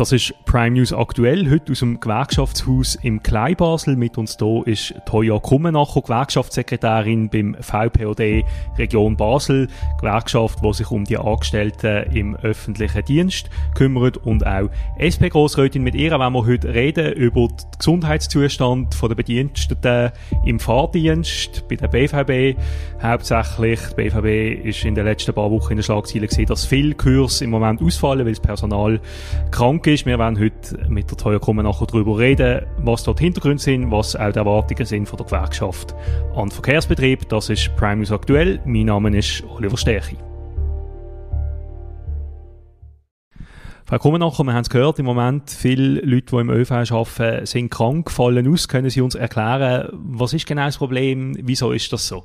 Das ist Prime News aktuell, heute aus dem Gewerkschaftshaus im Kleinbasel. Mit uns hier ist Toya Kummenacher, Gewerkschaftssekretärin beim VPOD Region Basel. Gewerkschaft, die sich um die Angestellten im öffentlichen Dienst kümmert und auch SP-Grossrätin. Mit ihr wollen wir heute reden über den Gesundheitszustand der Bediensteten im Fahrdienst bei der BVB. Hauptsächlich, die BVB ist in den letzten paar Wochen in der Schlagzeile gesehen, dass viele Kurse im Moment ausfallen, weil das Personal krank ist. Wir werden heute mit der Teuer kommen nachher darüber reden, was dort Hintergründe sind, was auch die Erwartungen sind von der Gewerkschaft an den Verkehrsbetrieb. Das ist Prime News aktuell. Mein Name ist Oliver Stärchi. Frau Kummenacher, wir haben es gehört, im Moment viele Leute, die im ÖV arbeiten, sind krank, fallen aus. Können Sie uns erklären, was ist genau das Problem? Wieso ist das so?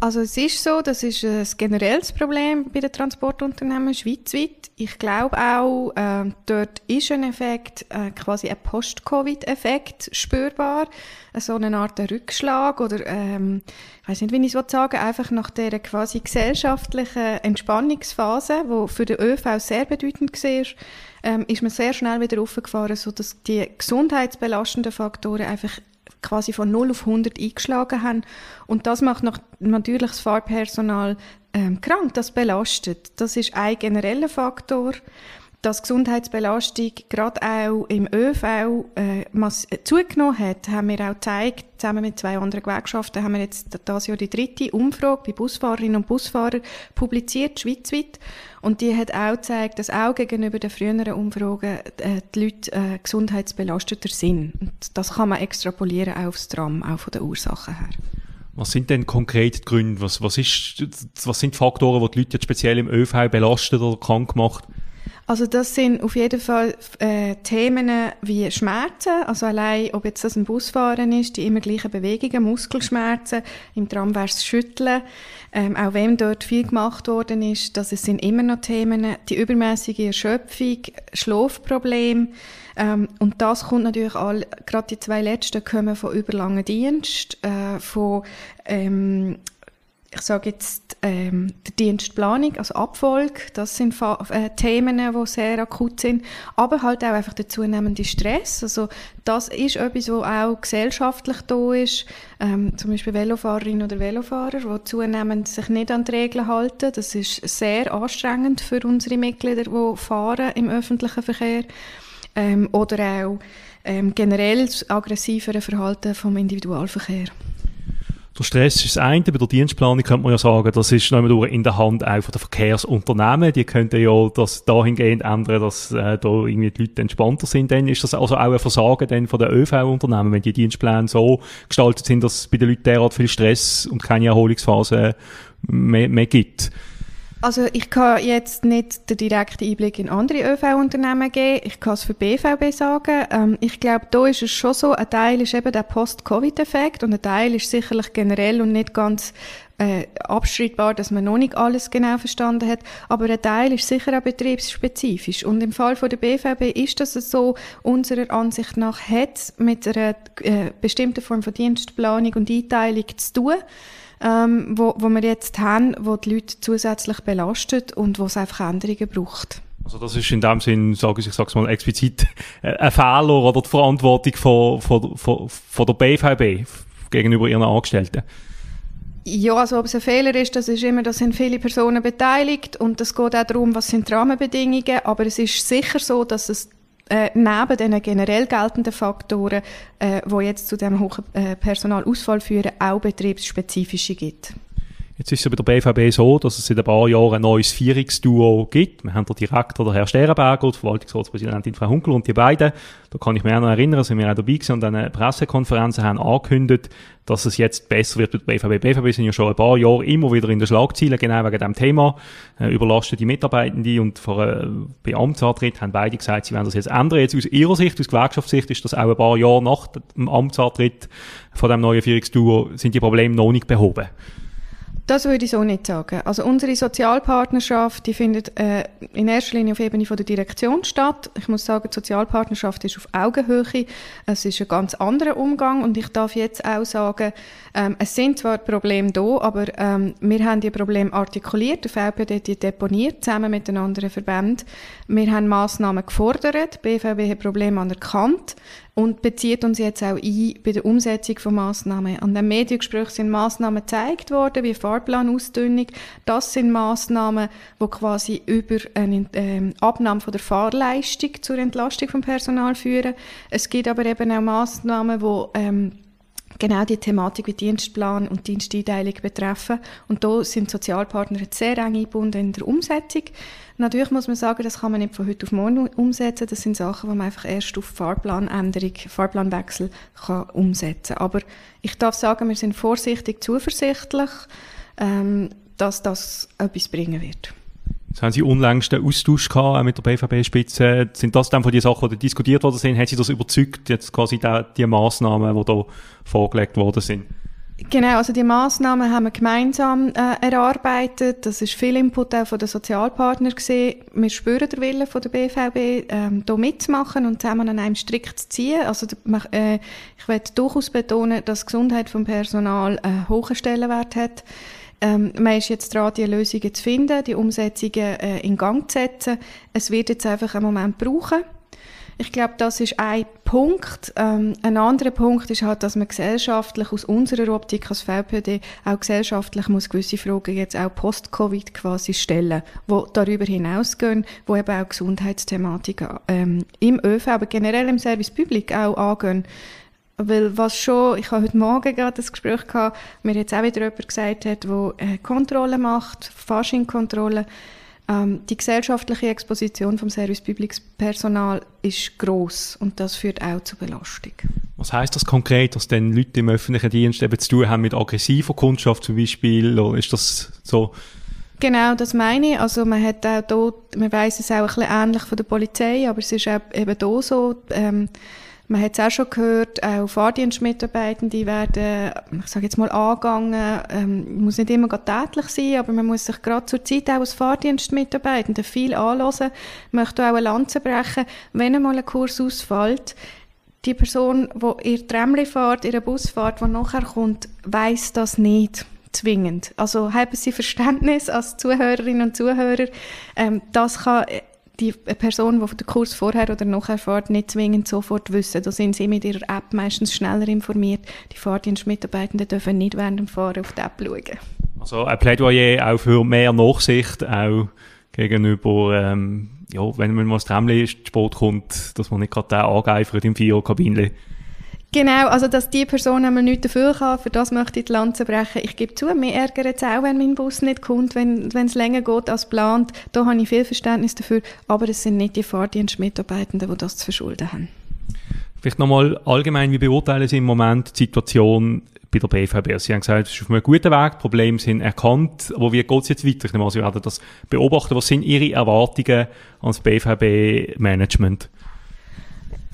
Also es ist so, das ist ein generelles Problem bei den Transportunternehmen schweizweit. Ich glaube auch, äh, dort ist ein Effekt, äh, quasi ein Post-Covid-Effekt spürbar, so eine Art Rückschlag oder ähm, ich weiß nicht, wie ich es sagen einfach nach der quasi gesellschaftlichen Entspannungsphase, wo für den ÖV sehr bedeutend war, ähm, ist man sehr schnell wieder aufgefahren, so dass die gesundheitsbelastenden Faktoren einfach quasi von 0 auf 100 eingeschlagen haben. Und das macht noch, natürlich das Fahrpersonal ähm, krank, das belastet. Das ist ein genereller Faktor dass Gesundheitsbelastung gerade auch im ÖV äh, äh, zugenommen hat, haben wir auch gezeigt, zusammen mit zwei anderen Gewerkschaften haben wir jetzt das Jahr die dritte Umfrage bei Busfahrerinnen und Busfahrern publiziert, schweizweit. Und die hat auch gezeigt, dass auch gegenüber den früheren Umfragen äh, die Leute äh, gesundheitsbelasteter sind. Und das kann man extrapolieren auch aufs Tram, auch von den Ursachen her. Was sind denn konkret die Gründe? Was, was, ist, was sind die Faktoren, die die Leute jetzt speziell im ÖV belastet oder krank macht? Also das sind auf jeden Fall äh, Themen wie Schmerzen, also allein, ob jetzt das ein Busfahren ist, die immer gleichen Bewegungen, Muskelschmerzen, im Tram wäre es Schütteln, ähm, auch wenn dort viel gemacht worden ist, dass es sind immer noch Themen, die übermäßige Erschöpfung, Schlafprobleme, ähm, und das kommt natürlich all, gerade die zwei letzten kommen von überlangen Dienst, äh, von ähm, ich sage jetzt, ähm, der Dienstplanung, also Abfolge, das sind äh, Themen, die sehr akut sind, aber halt auch einfach der zunehmende Stress, also das ist etwas, was auch gesellschaftlich da ist, ähm, zum Beispiel Velofahrerinnen oder Velofahrer, die zunehmend sich nicht an die Regeln halten, das ist sehr anstrengend für unsere Mitglieder, die fahren im öffentlichen Verkehr, ähm, oder auch ähm, generell aggressivere Verhalten vom Individualverkehr. Der Stress ist das eine. Bei der Dienstplanung könnte man ja sagen, das ist noch in der Hand auch von den Verkehrsunternehmen. Die könnten ja das dahingehend ändern, dass äh, da irgendwie die Leute entspannter sind. Dann ist das also auch ein Versagen dann von den ÖV-Unternehmen, wenn die Dienstpläne so gestaltet sind, dass bei den Leuten derart viel Stress und keine Erholungsphase mehr, mehr gibt. Also ich kann jetzt nicht den direkten Einblick in andere ÖV-Unternehmen geben. Ich kann es für BVB sagen. Ähm, ich glaube, da ist es schon so, ein Teil ist eben der Post-Covid-Effekt und ein Teil ist sicherlich generell und nicht ganz äh, abstreitbar, dass man noch nicht alles genau verstanden hat. Aber ein Teil ist sicher auch betriebsspezifisch. Und im Fall von der BVB ist das so, unserer Ansicht nach hat mit einer äh, bestimmten Form von Dienstplanung und Einteilung zu tun ähm, wo, wo wir jetzt haben, wo die Leute zusätzlich belastet und wo es einfach Änderungen braucht. Also das ist in dem Sinn, sage ich, ich sag's mal explizit, äh, ein Fehler oder die Verantwortung von, von, von, von der BVB gegenüber ihren Angestellten. Ja, also ob es ein Fehler ist, das ist immer, da sind viele Personen beteiligt und es geht auch darum, was sind die Rahmenbedingungen, aber es ist sicher so, dass es äh, neben den generell geltenden Faktoren, äh, wo jetzt zu dem hohen äh, Personalausfall führen, auch betriebsspezifische gibt. Jetzt ist es bei der BVB so, dass es seit ein paar Jahren ein neues Vierungsduo gibt. Wir haben den Direktor, der Herr Sterenberger, die Verwaltungsratspräsidentin Frau Hunkel und die beiden. Da kann ich mich auch noch erinnern, sind wir auch dabei gewesen und eine Pressekonferenzen haben angekündigt, dass es jetzt besser wird mit der BVB. BVB sind ja schon ein paar Jahre immer wieder in den Schlagzeilen, genau wegen dem Thema. Äh, überlastete Mitarbeitende und vor, äh, bei Amtsantritt haben beide gesagt, sie werden das jetzt ändern. Jetzt aus ihrer Sicht, aus Gewerkschaftssicht, ist das auch ein paar Jahre nach dem Amtsantritt von dem neuen Vierungsduo, sind die Probleme noch nicht behoben. Das würde ich so nicht sagen. Also unsere Sozialpartnerschaft, die findet äh, in erster Linie auf Ebene von der Direktion statt. Ich muss sagen, die Sozialpartnerschaft ist auf Augenhöhe. Es ist ein ganz anderer Umgang und ich darf jetzt auch sagen, ähm, es sind zwar Probleme da, aber ähm, wir haben die Probleme artikuliert, der VPD die deponiert, zusammen mit den anderen Verbänden. Wir haben Massnahmen gefordert, die BVB hat Probleme anerkannt und bezieht uns jetzt auch ein bei der Umsetzung von Massnahmen. An dem Mediengespräch sind Massnahmen gezeigt worden, wie Fahrplanausdünnung. Das sind Massnahmen, die quasi über eine ähm, Abnahme von der Fahrleistung zur Entlastung vom Personal führen. Es gibt aber eben auch Massnahmen, die ähm, genau die Thematik wie Dienstplan und Diensteinteilung betreffen. Und da sind Sozialpartner sehr eng eingebunden in der Umsetzung. Natürlich muss man sagen, das kann man nicht von heute auf morgen umsetzen. Das sind Sachen, die man einfach erst auf Fahrplanänderung, Fahrplanwechsel kann umsetzen Aber ich darf sagen, wir sind vorsichtig zuversichtlich, ähm, dass das etwas bringen wird. Jetzt haben Sie unlängst einen Austausch gehabt mit der BVB-Spitze. Sind das dann von den Sachen, die diskutiert worden sind? Haben Sie das überzeugt, jetzt quasi die, die Massnahmen, die da vorgelegt worden sind? Genau, also die Massnahmen haben wir gemeinsam äh, erarbeitet. Das ist viel Input auch von den Sozialpartnern gesehen. Wir spüren den Willen von der BVB, ähm, hier mitzumachen und zusammen an einem Strick zu ziehen. Also äh, ich werde durchaus betonen, dass die Gesundheit vom Personal einen hohen Stellenwert hat. Ähm, man ist jetzt dran, die Lösungen zu finden, die Umsetzungen äh, in Gang zu setzen. Es wird jetzt einfach einen Moment brauchen. Ich glaube, das ist ein Punkt. Ähm, ein anderer Punkt ist halt, dass man gesellschaftlich aus unserer Optik als VPD auch gesellschaftlich muss gewisse Fragen jetzt auch post-Covid quasi stellen, wo darüber hinausgehen, wo eben auch Gesundheitsthematiken ähm, im ÖV, aber generell im Service Public auch angehen. Weil was schon, ich habe heute Morgen gerade das Gespräch gehabt, mir jetzt auch wieder jemand gesagt hat, der äh, Kontrolle macht, Fasching-Kontrolle. Ähm, die gesellschaftliche Exposition vom Service Public Personal ist groß und das führt auch zu Belastung. Was heißt das konkret, dass denn Leute im öffentlichen Dienst eben zu tun haben mit aggressiver Kundschaft zum Beispiel? Oder ist das so? Genau, das meine ich. Also man hat auch dort, man weiß es auch ein bisschen ähnlich von der Polizei, aber es ist auch eben da so, ähm, man hat es auch schon gehört, auch Fahrdienstmitarbeitende werden, ich sage jetzt mal, angegangen. Ähm, muss nicht immer tätlich sein, aber man muss sich gerade zur Zeit auch als Fahrdienstmitarbeitende viel anhören, möchte auch eine Lanze brechen, wenn einmal ein Kurs ausfällt. Die Person, die ihr Tramli fährt, ihre Bus fährt, die nachher kommt, weiß das nicht zwingend. Also haben Sie Verständnis als Zuhörerinnen und Zuhörer. Ähm, das kann die Person, die den Kurs vorher oder nachher fährt, nicht zwingend sofort wissen. Da sind sie mit ihrer App meistens schneller informiert. Die Fahrdienstmitarbeitenden dürfen nicht während dem Fahren auf die App schauen. Also ein Plädoyer auch für mehr Nachsicht, auch gegenüber, ähm, ja, wenn man mal das Tramli Sport kommt, dass man nicht gerade den angeifert im Viererkabinchen. Genau, also dass die Person einmal nichts dafür kann, für das möchte ich die Lanze brechen. Ich gebe zu, mir ärgert es auch, wenn mein Bus nicht kommt, wenn es länger geht als geplant. Da habe ich viel Verständnis dafür, aber es sind nicht die Fahrdienstmitarbeitenden, die das zu verschulden haben. Vielleicht nochmal allgemein, wie beurteilen Sie im Moment die Situation bei der BVB? Sie haben gesagt, es ist auf einem guten Weg, die Probleme sind erkannt, aber wie geht es jetzt weiter? Ich nehme an, Sie werden das beobachten. Was sind Ihre Erwartungen ans BVB-Management?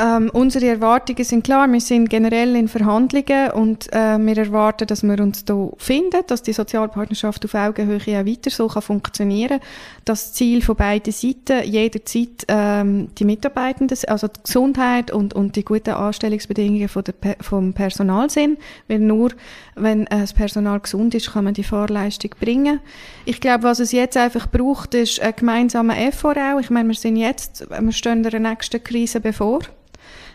Ähm, unsere Erwartungen sind klar, wir sind generell in Verhandlungen und äh, wir erwarten, dass wir uns hier finden, dass die Sozialpartnerschaft auf Augenhöhe auch weiter so kann funktionieren Das Ziel von beiden Seiten jederzeit ähm, die Mitarbeitenden, also die Gesundheit und, und die guten Anstellungsbedingungen von der, vom Personal sind, weil nur wenn äh, das Personal gesund ist, kann man die Fahrleistung bringen. Ich glaube, was es jetzt einfach braucht, ist ein gemeinsamer Effort auch. Ich meine, wir sind jetzt, wir stehen der nächsten Krise bevor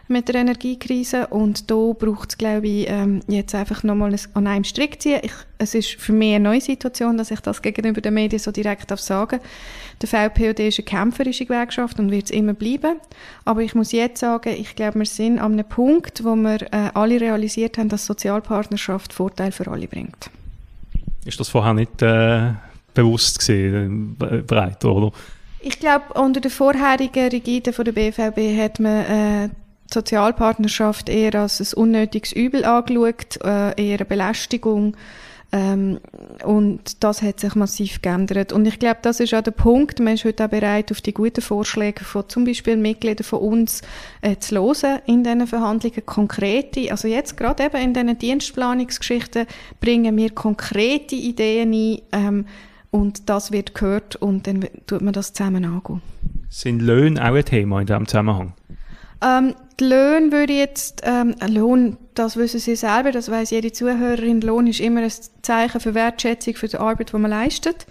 mit der Energiekrise und da braucht es, glaube ich, ähm, jetzt einfach nochmal an einem Strick ziehen. Ich, es ist für mich eine neue Situation, dass ich das gegenüber den Medien so direkt darf sagen Der VPOD ist eine kämpferische Gewerkschaft und wird es immer bleiben. Aber ich muss jetzt sagen, ich glaube, wir sind an einem Punkt, wo wir äh, alle realisiert haben, dass Sozialpartnerschaft Vorteil für alle bringt. Ist das vorher nicht äh, bewusst gesehen, äh, breit, oder? Ich glaube, unter der vorherigen Rigide von der BVB hat man äh, Sozialpartnerschaft eher als ein unnötiges Übel angeschaut, äh, eher eine Belästigung. Ähm, und das hat sich massiv geändert. Und ich glaube, das ist auch der Punkt. Man ist heute auch bereit, auf die guten Vorschläge von zum Beispiel Mitgliedern von uns äh, zu hören in diesen Verhandlungen. Konkrete, also jetzt gerade eben in diesen Dienstplanungsgeschichten bringen wir konkrete Ideen ein ähm, und das wird gehört und dann tut man das zusammen angehen. Sind Löhne auch ein Thema in diesem Zusammenhang? Ähm, die Löhne würde jetzt, ähm, Lohn, das wissen Sie selber, das weiß jede Zuhörerin, Lohn ist immer ein Zeichen für Wertschätzung für die Arbeit, die man leistet.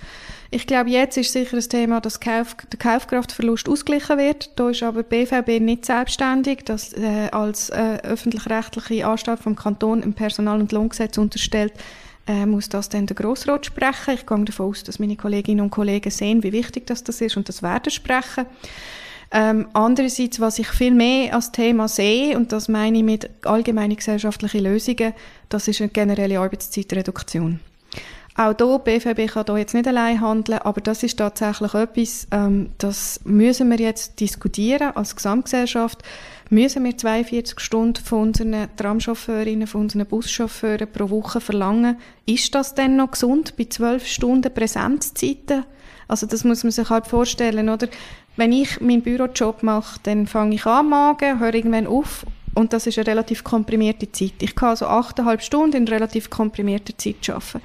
Ich glaube, jetzt ist sicher das Thema, dass Kauf, der Kaufkraftverlust ausgeglichen wird. Da ist aber BVB nicht selbstständig, das äh, als äh, öffentlich-rechtliche Anstalt vom Kanton im Personal- und Lohngesetz unterstellt, äh, muss das dann der Grossrat sprechen. Ich gehe davon aus, dass meine Kolleginnen und Kollegen sehen, wie wichtig das, das ist und das werden sprechen. Ähm, andererseits, was ich viel mehr als Thema sehe, und das meine ich mit allgemeinen gesellschaftlichen Lösungen, das ist eine generelle Arbeitszeitreduktion. Auch hier, BVB kann hier jetzt nicht allein handeln, aber das ist tatsächlich etwas, ähm, das müssen wir jetzt diskutieren als Gesamtgesellschaft. Müssen wir 42 Stunden von unseren Tramchauffeurinnen, von unseren Buschauffeuren pro Woche verlangen? Ist das denn noch gesund bei 12 Stunden Präsenzzeiten? Also das muss man sich halt vorstellen, oder? Wenn ich meinen Bürojob mache, dann fange ich an morgen, höre irgendwann auf und das ist eine relativ komprimierte Zeit. Ich kann also achteinhalb Stunden in relativ komprimierter Zeit arbeiten.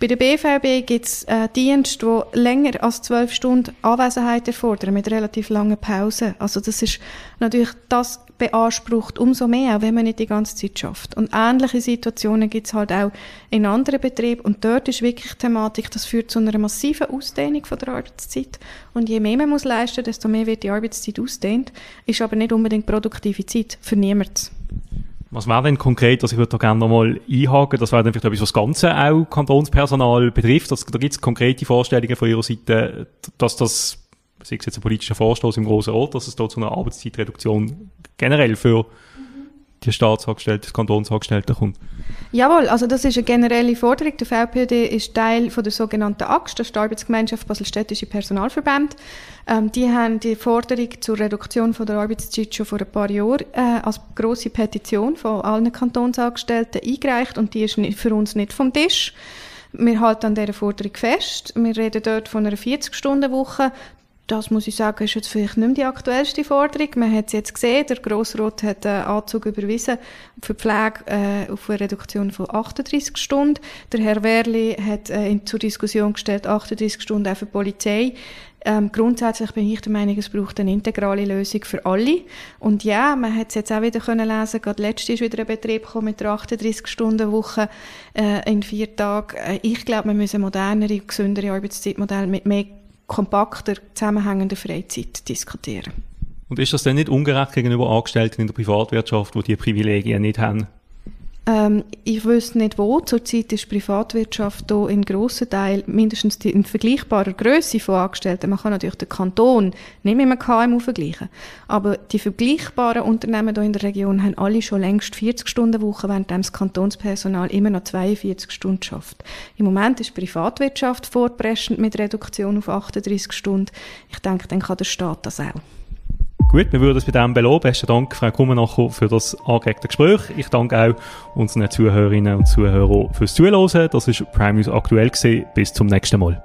Bei der BVB gibt es äh, Dienste, die länger als zwölf Stunden Anwesenheit erfordern, mit relativ langen Pausen. Also das ist natürlich, das beansprucht umso mehr, auch wenn man nicht die ganze Zeit schafft. Und ähnliche Situationen gibt es halt auch in anderen Betrieben. Und dort ist wirklich die Thematik, das führt zu einer massiven Ausdehnung von der Arbeitszeit. Und je mehr man muss leisten, desto mehr wird die Arbeitszeit ausdehnt. Ist aber nicht unbedingt produktive Zeit für niemanden. Was wäre denn konkret, also ich würde da gerne nochmal einhaken, das wäre dann vielleicht etwas, was das Ganze auch Kantonspersonal betrifft. Das, da gibt es konkrete Vorstellungen von Ihrer Seite, dass das, sei es jetzt ein politischer Vorstoß im Großen Rat, dass es da zu einer Arbeitszeitreduktion generell für die Staatsangestellten, das Kantonsangestellten kommt. Jawohl, also das ist eine generelle Forderung. Der VPD ist Teil von der sogenannten ist die Arbeitsgemeinschaft Baselstädtische Personalverbände. Ähm, die haben die Forderung zur Reduktion von der Arbeitszeit schon vor ein paar Jahren äh, als große Petition von allen Kantonsangestellten eingereicht und die ist nicht, für uns nicht vom Tisch. Wir halten an dieser Forderung fest. Wir reden dort von einer 40-Stunden-Woche das muss ich sagen, ist jetzt vielleicht nicht mehr die aktuellste Forderung. Man hat es jetzt gesehen, der Grossrat hat einen Anzug überwiesen für die Pflege äh, auf eine Reduktion von 38 Stunden. Der Herr Werli hat äh, in, zur Diskussion gestellt 38 Stunden auch für die Polizei. Ähm, grundsätzlich bin ich der Meinung, es braucht eine integrale Lösung für alle. Und ja, man hat es jetzt auch wieder können lesen. Gerade letztes ist wieder ein Betrieb gekommen mit der 38-Stunden-Woche äh, in vier Tagen. Äh, ich glaube, wir müssen modernere, gesündere Arbeitszeitmodelle mit mehr kompakter, zusammenhängender Freizeit diskutieren. Und ist das denn nicht ungerecht gegenüber Angestellten in der Privatwirtschaft, die diese Privilegien nicht haben? Ähm, ich wüsste nicht wo. Zurzeit ist Privatwirtschaft hier in grossen Teil mindestens in vergleichbarer Größe von Angestellten. Man kann natürlich den Kanton nicht mit einem KMU vergleichen. Aber die vergleichbaren Unternehmen hier in der Region haben alle schon längst 40 Stunden Woche, während das Kantonspersonal immer noch 42 Stunden schafft. Im Moment ist Privatwirtschaft vorpreschend mit Reduktion auf 38 Stunden. Ich denke, dann kann der Staat das auch. Gut, wir würden es bei dem belohnen. Besten Dank, Frau Kummenacher, für das angeregte Gespräch. Ich danke auch unseren Zuhörerinnen und Zuhörern fürs Zuhören. Das war Prime News aktuell. Gewesen. Bis zum nächsten Mal.